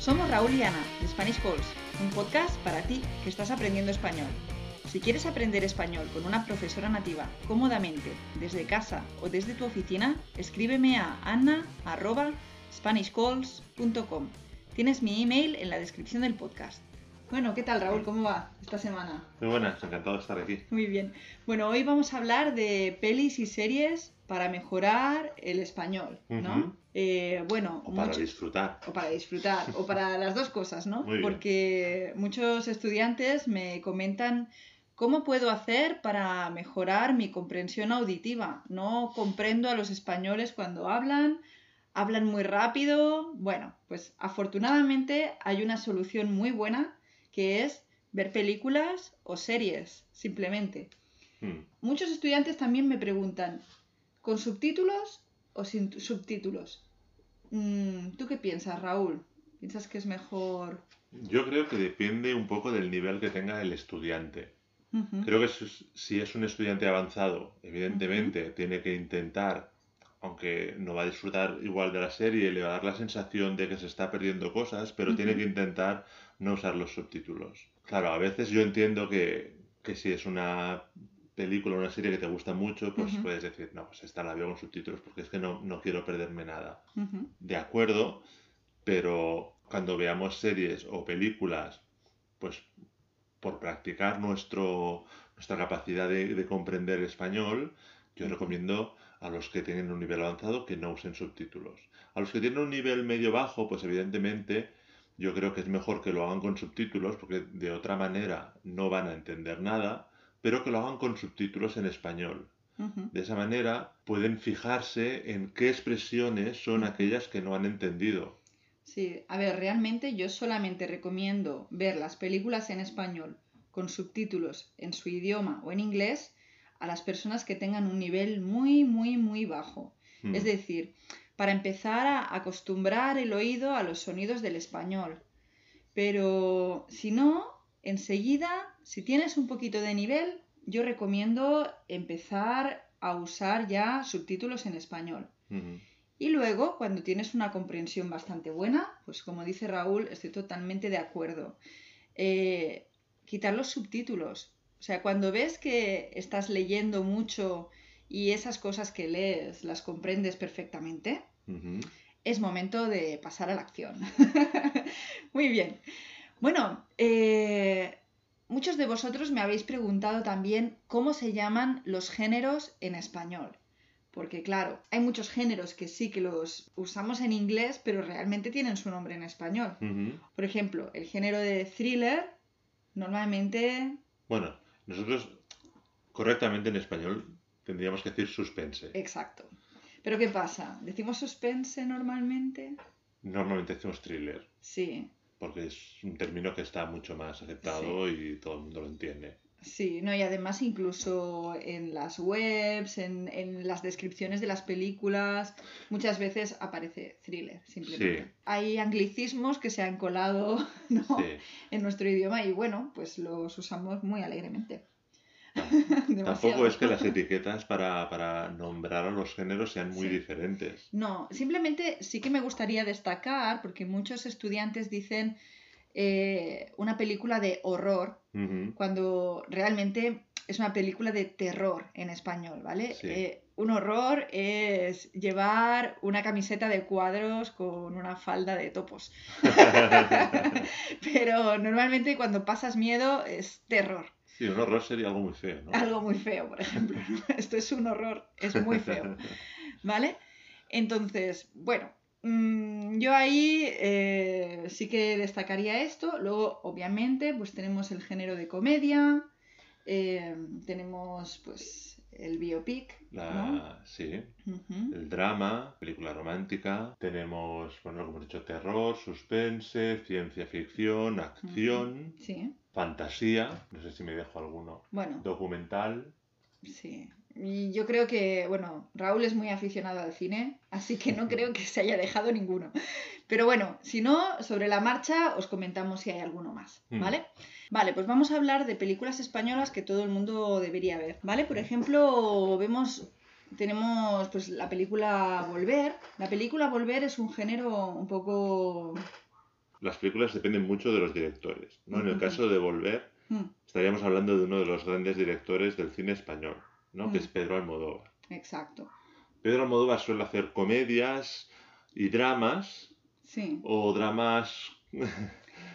Somos Raúl y Ana, de Spanish Calls, un podcast para ti que estás aprendiendo español. Si quieres aprender español con una profesora nativa cómodamente, desde casa o desde tu oficina, escríbeme a anna.spanishcalls.com. Tienes mi email en la descripción del podcast. Bueno, ¿qué tal Raúl? ¿Cómo va esta semana? Muy buenas, encantado de estar aquí. Muy bien. Bueno, hoy vamos a hablar de pelis y series para mejorar el español, ¿no? Eh, bueno, O para mucho- disfrutar. o para disfrutar, o para las dos cosas, ¿no? Muy bien. Porque muchos estudiantes me comentan cómo puedo hacer para mejorar mi comprensión auditiva. No comprendo a los españoles cuando hablan, hablan muy rápido. Bueno, pues afortunadamente hay una solución muy buena que es ver películas o series, simplemente. Mm. Muchos estudiantes también me preguntan, ¿con subtítulos o sin tu- subtítulos? Mm, ¿Tú qué piensas, Raúl? ¿Piensas que es mejor? Yo creo que depende un poco del nivel que tenga el estudiante. Creo que si es un estudiante avanzado, evidentemente tiene que intentar, aunque no va a disfrutar igual de la serie, le va a dar la sensación de que se está perdiendo cosas, pero tiene que intentar no usar los subtítulos. Claro, a veces yo entiendo que, que si es una película o una serie que te gusta mucho, pues puedes decir, no, pues esta la veo con subtítulos porque es que no, no quiero perderme nada. de acuerdo, pero cuando veamos series o películas, pues por practicar nuestro, nuestra capacidad de, de comprender español, yo recomiendo a los que tienen un nivel avanzado que no usen subtítulos. A los que tienen un nivel medio bajo, pues evidentemente yo creo que es mejor que lo hagan con subtítulos, porque de otra manera no van a entender nada, pero que lo hagan con subtítulos en español. De esa manera pueden fijarse en qué expresiones son aquellas que no han entendido. Sí, a ver, realmente yo solamente recomiendo ver las películas en español con subtítulos en su idioma o en inglés a las personas que tengan un nivel muy, muy, muy bajo. Mm. Es decir, para empezar a acostumbrar el oído a los sonidos del español. Pero si no, enseguida, si tienes un poquito de nivel, yo recomiendo empezar a usar ya subtítulos en español. Y luego, cuando tienes una comprensión bastante buena, pues como dice Raúl, estoy totalmente de acuerdo. Eh, quitar los subtítulos. O sea, cuando ves que estás leyendo mucho y esas cosas que lees las comprendes perfectamente, es momento de pasar a la acción. Muy bien. Bueno, eh, muchos de vosotros me habéis preguntado también cómo se llaman los géneros en español. Porque claro, hay muchos géneros que sí que los usamos en inglés, pero realmente tienen su nombre en español. Por ejemplo, el género de thriller, normalmente... Bueno, nosotros correctamente en español tendríamos que decir suspense. Exacto. Pero ¿qué pasa? ¿Decimos suspense normalmente? Normalmente decimos thriller, Sí, porque es un término que está mucho más aceptado y todo el mundo lo entiende. Sí, no, y además incluso en las webs, en, en las descripciones de las películas, muchas veces aparece thriller, simplemente. Sí. Hay anglicismos que se han colado ¿no? Sí. en nuestro idioma y bueno, pues los usamos muy alegremente. Tampoco es que las etiquetas para, para nombrar a los géneros sean muy Sí. diferentes. No, simplemente sí que me gustaría destacar, porque muchos estudiantes dicen eh, una película de horror, cuando realmente es una película de terror en español, ¿vale? Sí. Eh, un horror es llevar una camiseta de cuadros con una falda de topos. Pero normalmente cuando pasas miedo es terror. Sí, un horror sería algo muy feo, ¿no? Algo muy feo, por ejemplo. Esto es un horror, es muy feo. ¿Vale? Entonces, bueno, mm, yo ahí eh, sí que destacaría esto. Luego, obviamente, pues tenemos el género de comedia, eh, tenemos pues el biopic, La- ¿no? Sí, el drama, película romántica, tenemos, bueno, como he dicho, terror, suspense, ciencia ficción, acción, Sí, fantasía, no sé si me dejo alguno, bueno, documental, sí. Y yo creo que, bueno, Raúl es muy aficionado al cine, así que no creo que se haya dejado ninguno. Pero bueno, si no, sobre la marcha os comentamos si hay alguno más, Mm. ¿vale? Vale, pues vamos a hablar de películas españolas que todo el mundo debería ver, ¿vale? Por ejemplo, vemos, tenemos pues la película Volver. La película Volver es un género un poco las películas dependen mucho de los directores. ¿no? En el caso de Volver, Mm, estaríamos hablando de uno de los grandes directores del cine español, ¿no? que Mm. es Pedro Almodóvar. exacto. Pedro Almodóvar suele hacer comedias y dramas, Sí. o dramas...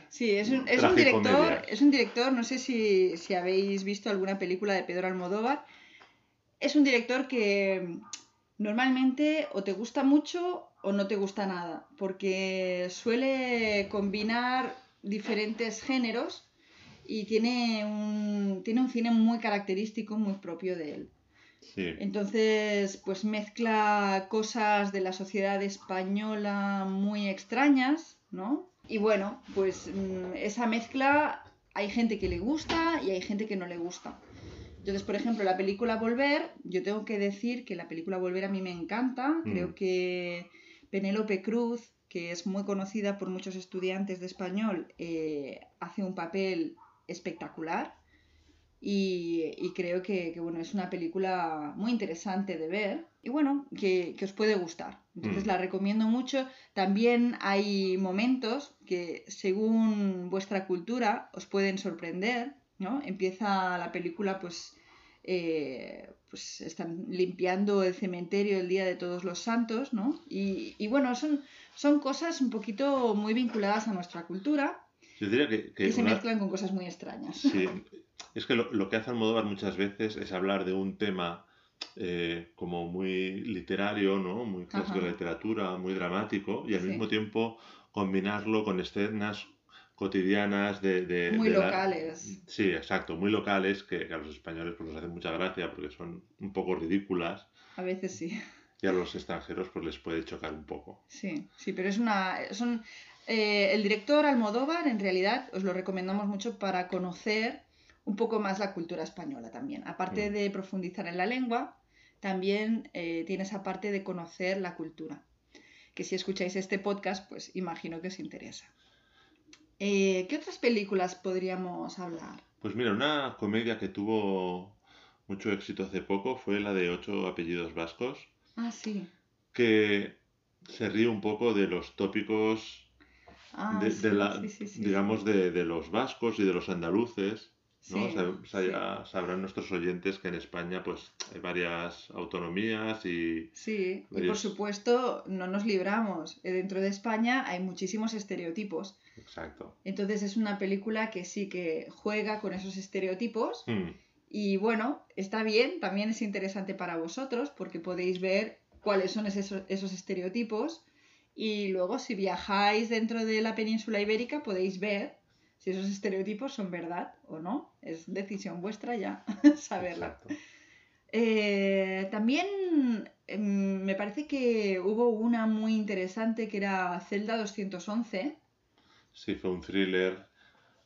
Sí, es un, es un director, es un director, no sé si, si habéis visto alguna película de Pedro Almodóvar, es un director que normalmente o te gusta mucho o no te gusta nada, porque suele combinar diferentes géneros y tiene un, tiene un cine muy característico, muy propio de él. Sí, Entonces, pues mezcla cosas de la sociedad española muy extrañas, ¿no? Y bueno, pues mm, esa mezcla hay gente que le gusta y hay gente que no le gusta. Entonces, por ejemplo, la película Volver, yo tengo que decir que la película Volver a mí me encanta. Mm. Creo que Penélope Cruz, que es muy conocida por muchos estudiantes de español, eh, hace un papel espectacular. Y, y creo que, que, bueno, es una película muy interesante de ver y bueno, que, que os puede gustar. Entonces Mm. la recomiendo mucho. También hay momentos que según vuestra cultura os pueden sorprender, ¿no? Empieza la película pues... eh, pues están limpiando el cementerio el día de todos los santos, ¿no? Y, y bueno, son, son cosas un poquito muy vinculadas a nuestra cultura yo diría que, se una- mezclan con cosas muy extrañas. Sí, es que lo, lo que hace Almodóvar muchas veces es hablar de un tema eh, como muy literario, ¿no? Muy clásico de la literatura, muy dramático, y al Sí. mismo tiempo combinarlo con escenas cotidianas de... de- Muy de la- locales. Sí, exacto, muy locales, que, que a los españoles pues nos hacen mucha gracia porque son un poco ridículas, A veces sí. y a los extranjeros pues les puede chocar un poco. Sí, sí, pero es una. Son, eh, el director Almodóvar, en realidad, os lo recomendamos mucho para conocer un poco más la cultura española también. Aparte Mm. de profundizar en la lengua, también eh, tiene esa parte de conocer la cultura. Que si escucháis este podcast, pues imagino que os interesa. Eh, ¿Qué otras películas podríamos hablar? Pues mira, una comedia que tuvo mucho éxito hace poco fue la de Ocho apellidos vascos. Ah, sí. que se ríe un poco de los tópicos Ah, de, sí, de la, sí, sí, digamos, de, de los vascos y de los andaluces. ¿No? Sí, Sab- sí. sa- Sabrán nuestros oyentes que en España pues hay varias autonomías y Sí, y por supuesto no nos libramos. Eh, Dentro de España hay muchísimos estereotipos. exacto. Entonces es una película que sí que juega con esos estereotipos. Mm, Y bueno, está bien, también es interesante para vosotros porque podéis ver cuáles son esos, esos estereotipos. Y luego si viajáis dentro de la península ibérica podéis ver si esos estereotipos son verdad o no. Es decisión vuestra ya saberla. Eh, también em, me parece que hubo una muy interesante que era Celda 211. Sí, fue un thriller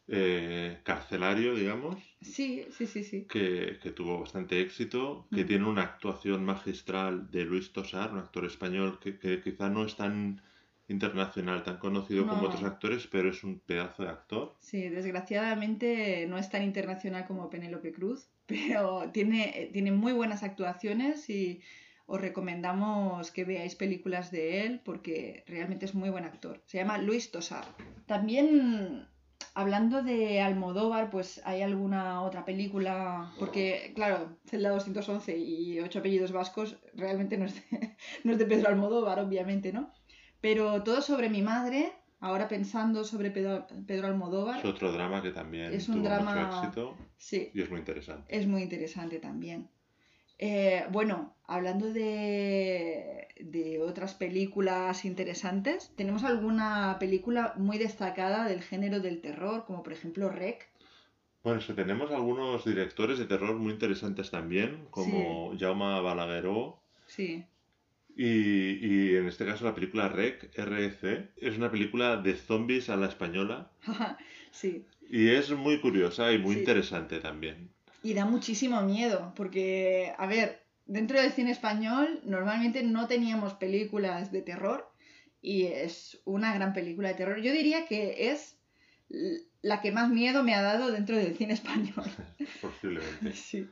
eh, carcelario, digamos, Sí, sí, sí, sí. que, que tuvo bastante éxito, que Mm. tiene una actuación magistral de Luis Tosar, un actor español que, que quizá no es tan internacional, tan conocido como No. otros actores, pero es un pedazo de actor. Sí, desgraciadamente no es tan internacional como Penélope Cruz, pero tiene, tiene muy buenas actuaciones y os recomendamos que veáis películas de él porque realmente es muy buen actor. Se llama Luis Tosar. También hablando de Almodóvar, pues hay alguna otra película, porque claro, Celda 211 y Ocho apellidos vascos realmente no es de, no es de Pedro Almodóvar, obviamente, ¿no? Pero todo sobre mi madre, ahora pensando sobre Pedro, Pedro Almodóvar, Es otro drama que también Es un tuvo drama- mucho éxito sí, y es muy interesante. es muy interesante también. Eh, bueno, hablando de, de otras películas interesantes, tenemos alguna película muy destacada del género del terror, como por ejemplo Rec. Bueno, es que tenemos algunos directores de terror muy interesantes también, como Jaume Balagueró, Sí, y, y en este caso la película REC, REC, es una película de zombies a la española sí. y es muy curiosa y muy Sí. interesante también. Y da muchísimo miedo, porque, a ver, dentro del cine español normalmente no teníamos películas de terror y es una gran película de terror. Yo diría que es la que más miedo me ha dado dentro del cine español. Posiblemente. Sí.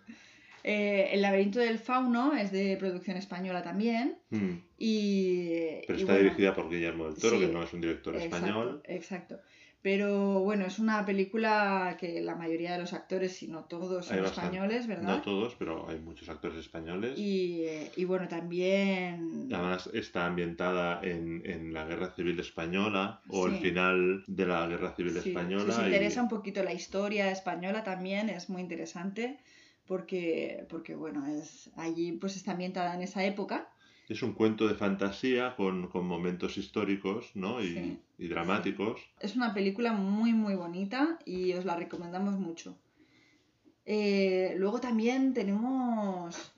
Eh, el laberinto del fauno es de producción española también. Mm. Y, Pero y está bueno, dirigida por Guillermo del Toro, sí, que no es un director español. Exacto, exacto. Pero bueno, es una película que la mayoría de los actores, si no todos, son españoles, ¿verdad? No todos, pero hay muchos actores españoles. Y, y bueno, también... Además está ambientada en, en la Guerra Civil Española o el Sí. final de la Guerra Civil Sí, Española. Si os y- interesa un poquito la historia española también es muy interesante porque, porque bueno, es, allí pues está ambientada en esa época. Es un cuento de fantasía con, con momentos históricos ¿no? y, Sí, y dramáticos. Es una película muy muy bonita y os la recomendamos mucho. Eh, luego también tenemos...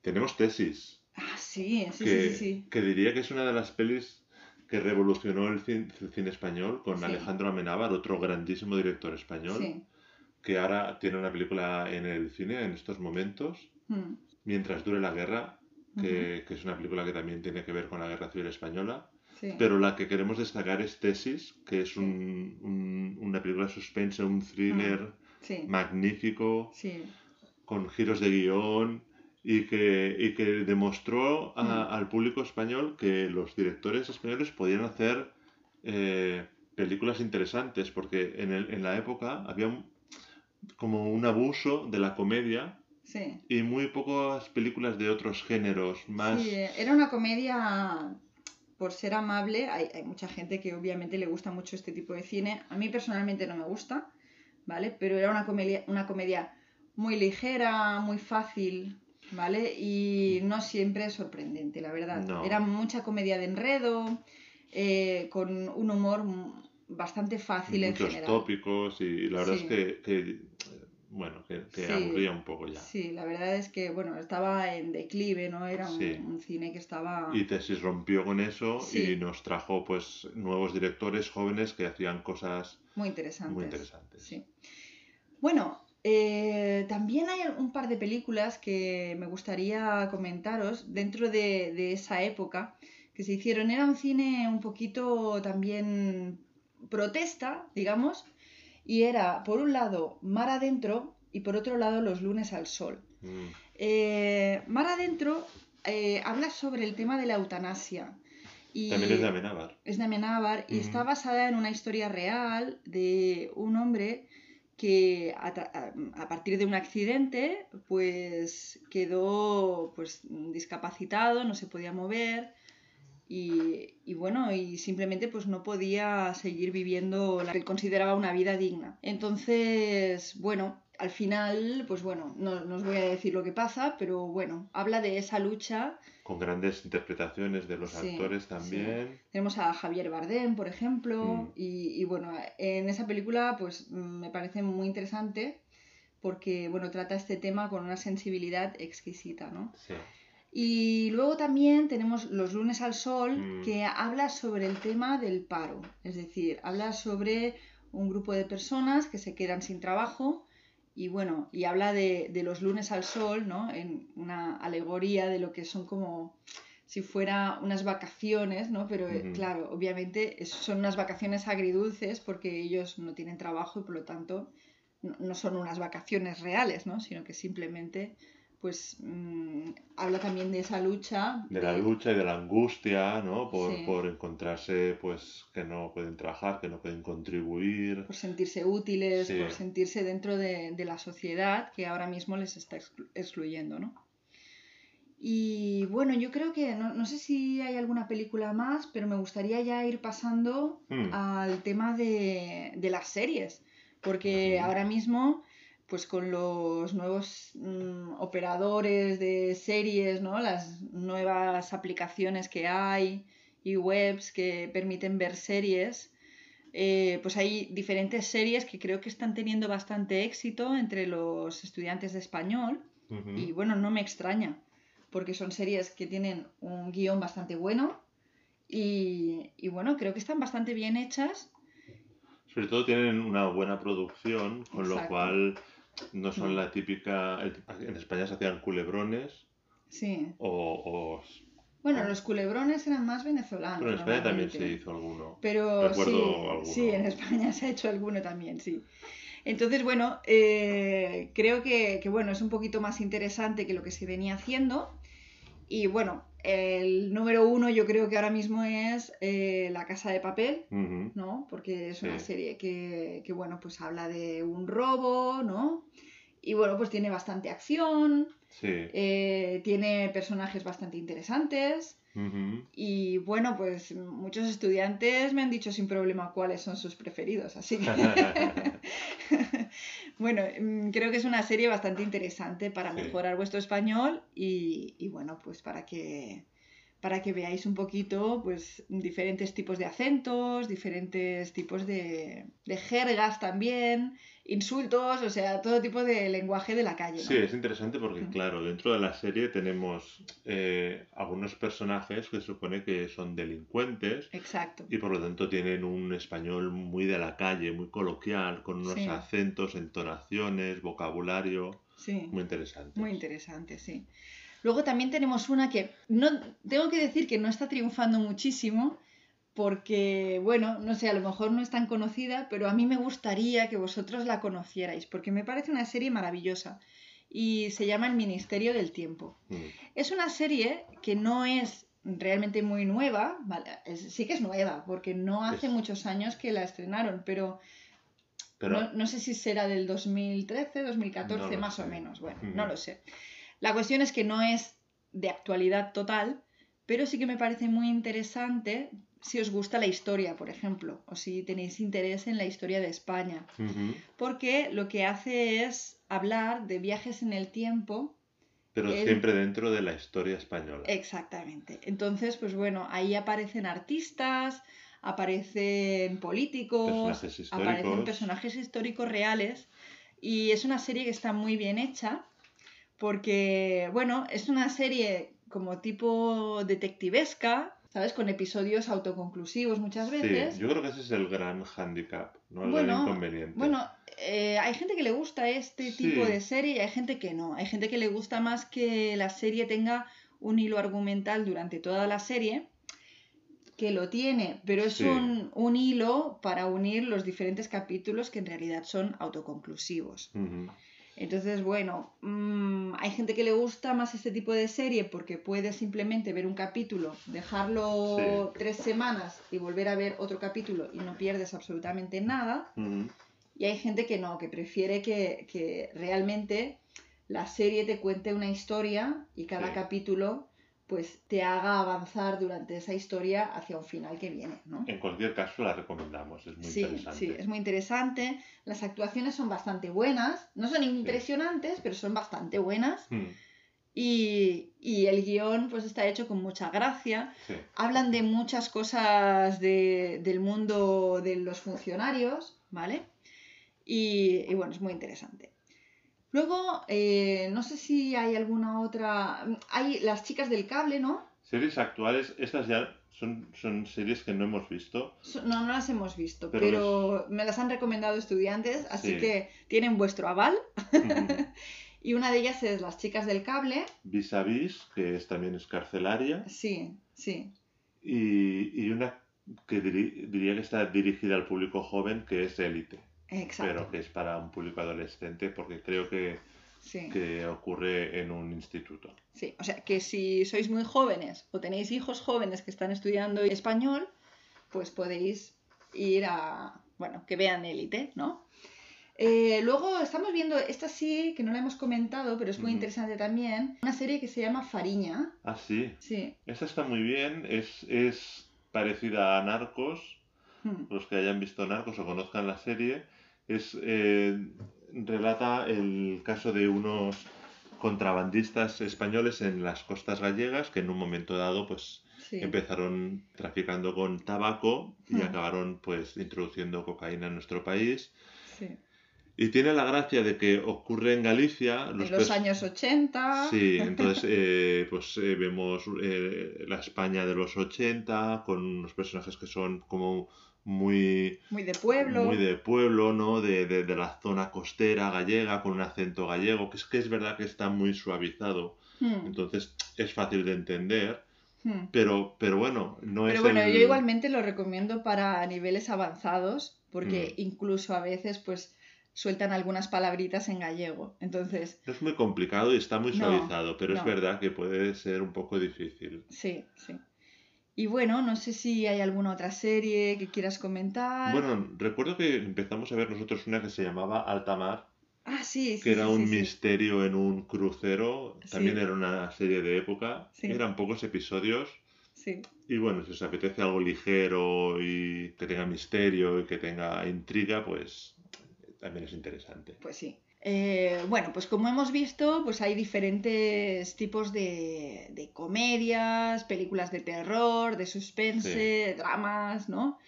Tenemos Tesis, Ah, sí, sí, que, sí, sí, sí. que diría que es una de las pelis que revolucionó el cin- el cine, español con Sí. Alejandro Amenábar, otro grandísimo director español, Sí. Que ahora tiene una película en el cine en estos momentos, Mm, Mientras dure la guerra, que, que es una película que también tiene que ver con la Guerra Civil Española. sí. Pero la que queremos destacar es Tesis, que es Sí. un- un- una película suspense, un thriller Sí, magnífico, con giros de guion, y que, y que demostró a- Mm. al público español que los directores españoles podían hacer eh, películas interesantes, porque en, el- en la época había como un abuso de la comedia sí. y muy pocas películas de otros géneros más... Sí, era una comedia, por ser amable, hay, hay mucha gente que obviamente le gusta mucho este tipo de cine. A mí personalmente no me gusta, ¿vale? Pero era una comedia, una comedia muy ligera, muy fácil, ¿vale? Y no siempre sorprendente, la verdad. No. Era mucha comedia de enredo, eh, con un humor bastante fácil en muchos general. tópicos y la verdad Sí. es que, que, bueno, que, que Sí. aburría un poco ya. Sí, la verdad es que, bueno, estaba en declive, ¿no? Era un, Sí. un cine que estaba... Y Tesis rompió con eso y nos trajo pues nuevos directores jóvenes que hacían cosas Muy interesantes. muy interesantes. Sí. Bueno, eh, también hay un par de películas que me gustaría comentaros dentro de, de esa época que se hicieron. Era un cine un poquito también protesta, digamos, y era por un lado Mar Adentro y por otro lado Los lunes al sol. Mm, Eh, Mar Adentro eh, habla sobre el tema de la eutanasia. Y También es de Amenábar. es de Amenábar y Ujú. está basada en una historia real de un hombre que a- a partir de un accidente pues quedó pues discapacitado, no se podía mover y, y bueno, y simplemente pues no podía seguir viviendo la que él consideraba una vida digna. Entonces, bueno, al final, pues bueno, no, no os voy a decir lo que pasa, pero bueno, habla de esa lucha Con grandes interpretaciones de los Sí, actores también. Tenemos a Javier Bardem, por ejemplo, Mm. y, y bueno, en esa película pues me parece muy interesante porque bueno, trata este tema con una sensibilidad exquisita, ¿no? Sí. Y luego también tenemos Los lunes al sol, Mm. que habla sobre el tema del paro, es decir, habla sobre un grupo de personas que se quedan sin trabajo y bueno, y habla de, de los lunes al sol, ¿no? En una alegoría de lo que son como si fuera unas vacaciones, ¿no? Pero eh, claro, obviamente son unas vacaciones agridulces porque ellos no tienen trabajo y por lo tanto no, no son unas vacaciones reales, ¿no? Sino que simplemente pues mm, habla también de esa lucha. De la lucha y de la angustia, ¿no? Por, Sí. por encontrarse, pues, que no pueden trabajar, que no pueden contribuir. por sentirse útiles, Sí. por sentirse dentro de, de la sociedad que ahora mismo les está exclu- excluyendo, ¿no? Y bueno, yo creo que no, no sé si hay alguna película más, pero me gustaría ya ir pasando Mm. al tema de, de las series, porque ahora mismo, pues con los nuevos mm, operadores de series, ¿no? Las nuevas aplicaciones que hay y webs que permiten ver series, eh, pues hay diferentes series que creo que están teniendo bastante éxito entre los estudiantes de español y bueno, no me extraña, porque son series que tienen un guion bastante bueno y, y bueno, creo que están bastante bien hechas. Sobre todo tienen una buena producción, con lo cual no son Mm. la típica... En España se hacían culebrones Sí. o... o- Bueno, los culebrones eran más venezolanos. Pero en España también se hizo alguno. Pero Recuerdo sí, alguno. sí, en España se ha hecho alguno también, sí. Entonces, bueno, eh, creo que, que, bueno, es un poquito más interesante que lo que se venía haciendo. Y bueno, el número uno yo creo que ahora mismo es eh, La Casa de Papel, ¿no? Porque es una serie que, que, bueno, pues habla de un robo, ¿no? Y bueno, pues tiene bastante acción, eh, tiene personajes bastante interesantes. Y bueno, pues muchos estudiantes me han dicho sin problema cuáles son sus preferidos, así que bueno, mm, creo que es una serie bastante interesante para mejorar vuestro español y, y, bueno, pues para que para que veáis un poquito pues diferentes tipos de acentos, diferentes tipos de, de jergas también insultos, o sea, todo tipo de lenguaje de la calle. Sí, es interesante porque, claro, dentro de la serie tenemos eh, algunos personajes que se supone que son delincuentes. Exacto. Y por lo tanto tienen un español muy de la calle, muy coloquial, con unos acentos, entonaciones, vocabulario. Sí. Muy interesante. Muy interesante, sí. Luego también tenemos una que no tengo que decir que no está triunfando muchísimo, porque, bueno, no sé, a lo mejor no es tan conocida, pero a mí me gustaría que vosotros la conocierais, porque me parece una serie maravillosa y se llama El Ministerio del Tiempo. Mm. Es una serie que no es realmente muy nueva, sí que es nueva, porque no hace muchos años que la estrenaron, pero, no, sé si será del 2013, 2014, más o menos, bueno, no lo sé. La cuestión es que no es de actualidad total, pero sí que me parece muy interesante si os gusta la historia, por ejemplo, o si tenéis interés en la historia de España. Porque lo que hace es hablar de viajes en el tiempo. Pero siempre dentro de la historia española. Exactamente. Entonces, pues bueno, ahí aparecen artistas, aparecen políticos, aparecen personajes históricos reales. Y es una serie que está muy bien hecha porque, bueno, es una serie como tipo detectivesca, ¿sabes? Con episodios autoconclusivos muchas veces. Sí, yo creo que ese es el gran handicap, ¿no? El gran inconveniente. Bueno, eh, hay gente que le gusta este tipo de serie y hay gente que no. Hay gente que le gusta más que la serie tenga un hilo argumental durante toda la serie, que lo tiene, pero es un, un, hilo para unir los diferentes capítulos que en realidad son autoconclusivos. Entonces, bueno, mm, hay gente que le gusta más este tipo de serie porque puede simplemente ver un capítulo, dejarlo tres semanas y volver a ver otro capítulo y no pierdes absolutamente nada. Y hay gente que no, que prefiere que, realmente la serie te cuente una historia y cada capítulo pues te haga avanzar durante esa historia hacia un final que viene, ¿no? En cualquier caso la recomendamos, es muy interesante. Sí, es muy interesante. Las actuaciones son bastante buenas, no son impresionantes, pero son bastante buenas. Hmm. Y, el guion pues está hecho con mucha gracia. Hablan de muchas cosas del mundo de los funcionarios, ¿vale? y bueno, es muy interesante. Luego, eh, no sé si hay alguna otra. Hay las chicas del cable, ¿no? Series actuales, estas ya son, son series que no hemos visto. No, no las hemos visto, pero, me las han recomendado estudiantes, así que tienen vuestro aval. y una de ellas es Las chicas del cable. Vis a vis, que es, también es carcelaria. Sí, sí. Y, y una que diría que está dirigida al público joven, que es Élite. Pero que es para un público adolescente porque creo que, que ocurre en un instituto. Sí, o sea que si sois muy jóvenes o tenéis hijos jóvenes que están estudiando español, pues podéis ir a, bueno, que vean élite, ¿no? Eh, luego estamos viendo, esta sí, que no la hemos comentado, pero es muy interesante también, una serie que se llama Fariña. Ah, sí. Sí. Esta está muy bien, es, es parecida a Narcos, hmm. los que hayan visto Narcos o conozcan la serie, es, eh, relata el caso de unos contrabandistas españoles en las costas gallegas que en un momento dado pues empezaron traficando con tabaco y hmm. acabaron pues introduciendo cocaína en nuestro país. Y tiene la gracia de que ocurre en Galicia. Los en los años 80. Sí, entonces eh, pues eh, vemos la España de los 80 con unos personajes que son como muy... Muy de pueblo. Muy de pueblo, ¿no? De, de, la zona costera gallega, con un acento gallego, que es que es verdad que está muy suavizado. Hmm. Entonces es fácil de entender. Hmm. Pero, pero bueno, no es. Pero bueno, yo igualmente lo recomiendo para niveles avanzados, porque hmm. incluso a veces, pues, sueltan algunas palabritas en gallego. Entonces, No es muy complicado y está muy No, suavizado, pero es verdad que puede ser un poco difícil. sí, sí. Y bueno, no sé si hay alguna otra serie que quieras comentar. Bueno, recuerdo que empezamos a ver nosotros una que se llamaba Alta Mar, ah, sí, sí. que era sí, un sí, sí. misterio en un crucero, también era una serie de época, Sí. eran pocos episodios. Sí, Y bueno, si os apetece algo ligero y que tenga misterio y que tenga intriga, pues también es interesante. pues sí. Eh, bueno, pues como hemos visto, pues hay diferentes tipos de, de comedias, películas de terror, de suspense, dramas, ¿no?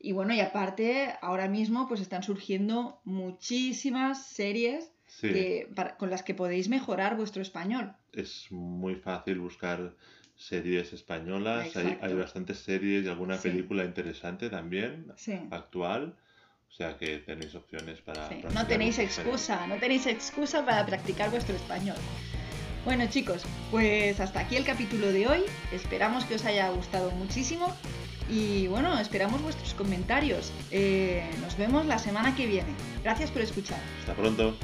Y bueno, y aparte, ahora mismo pues están surgiendo muchísimas series Sí, que- para- con las que podéis mejorar vuestro español. es muy fácil buscar series españolas, hay, hay bastantes series y alguna Sí. película interesante también, Sí. actual, o sea que tenéis opciones para... Sí, No tenéis español. excusa, no tenéis excusa para practicar vuestro español. Bueno chicos, pues hasta aquí el capítulo de hoy. Esperamos que os haya gustado muchísimo y bueno, esperamos vuestros comentarios. Eh, nos vemos la semana que viene. Gracias por escuchar. Hasta pronto.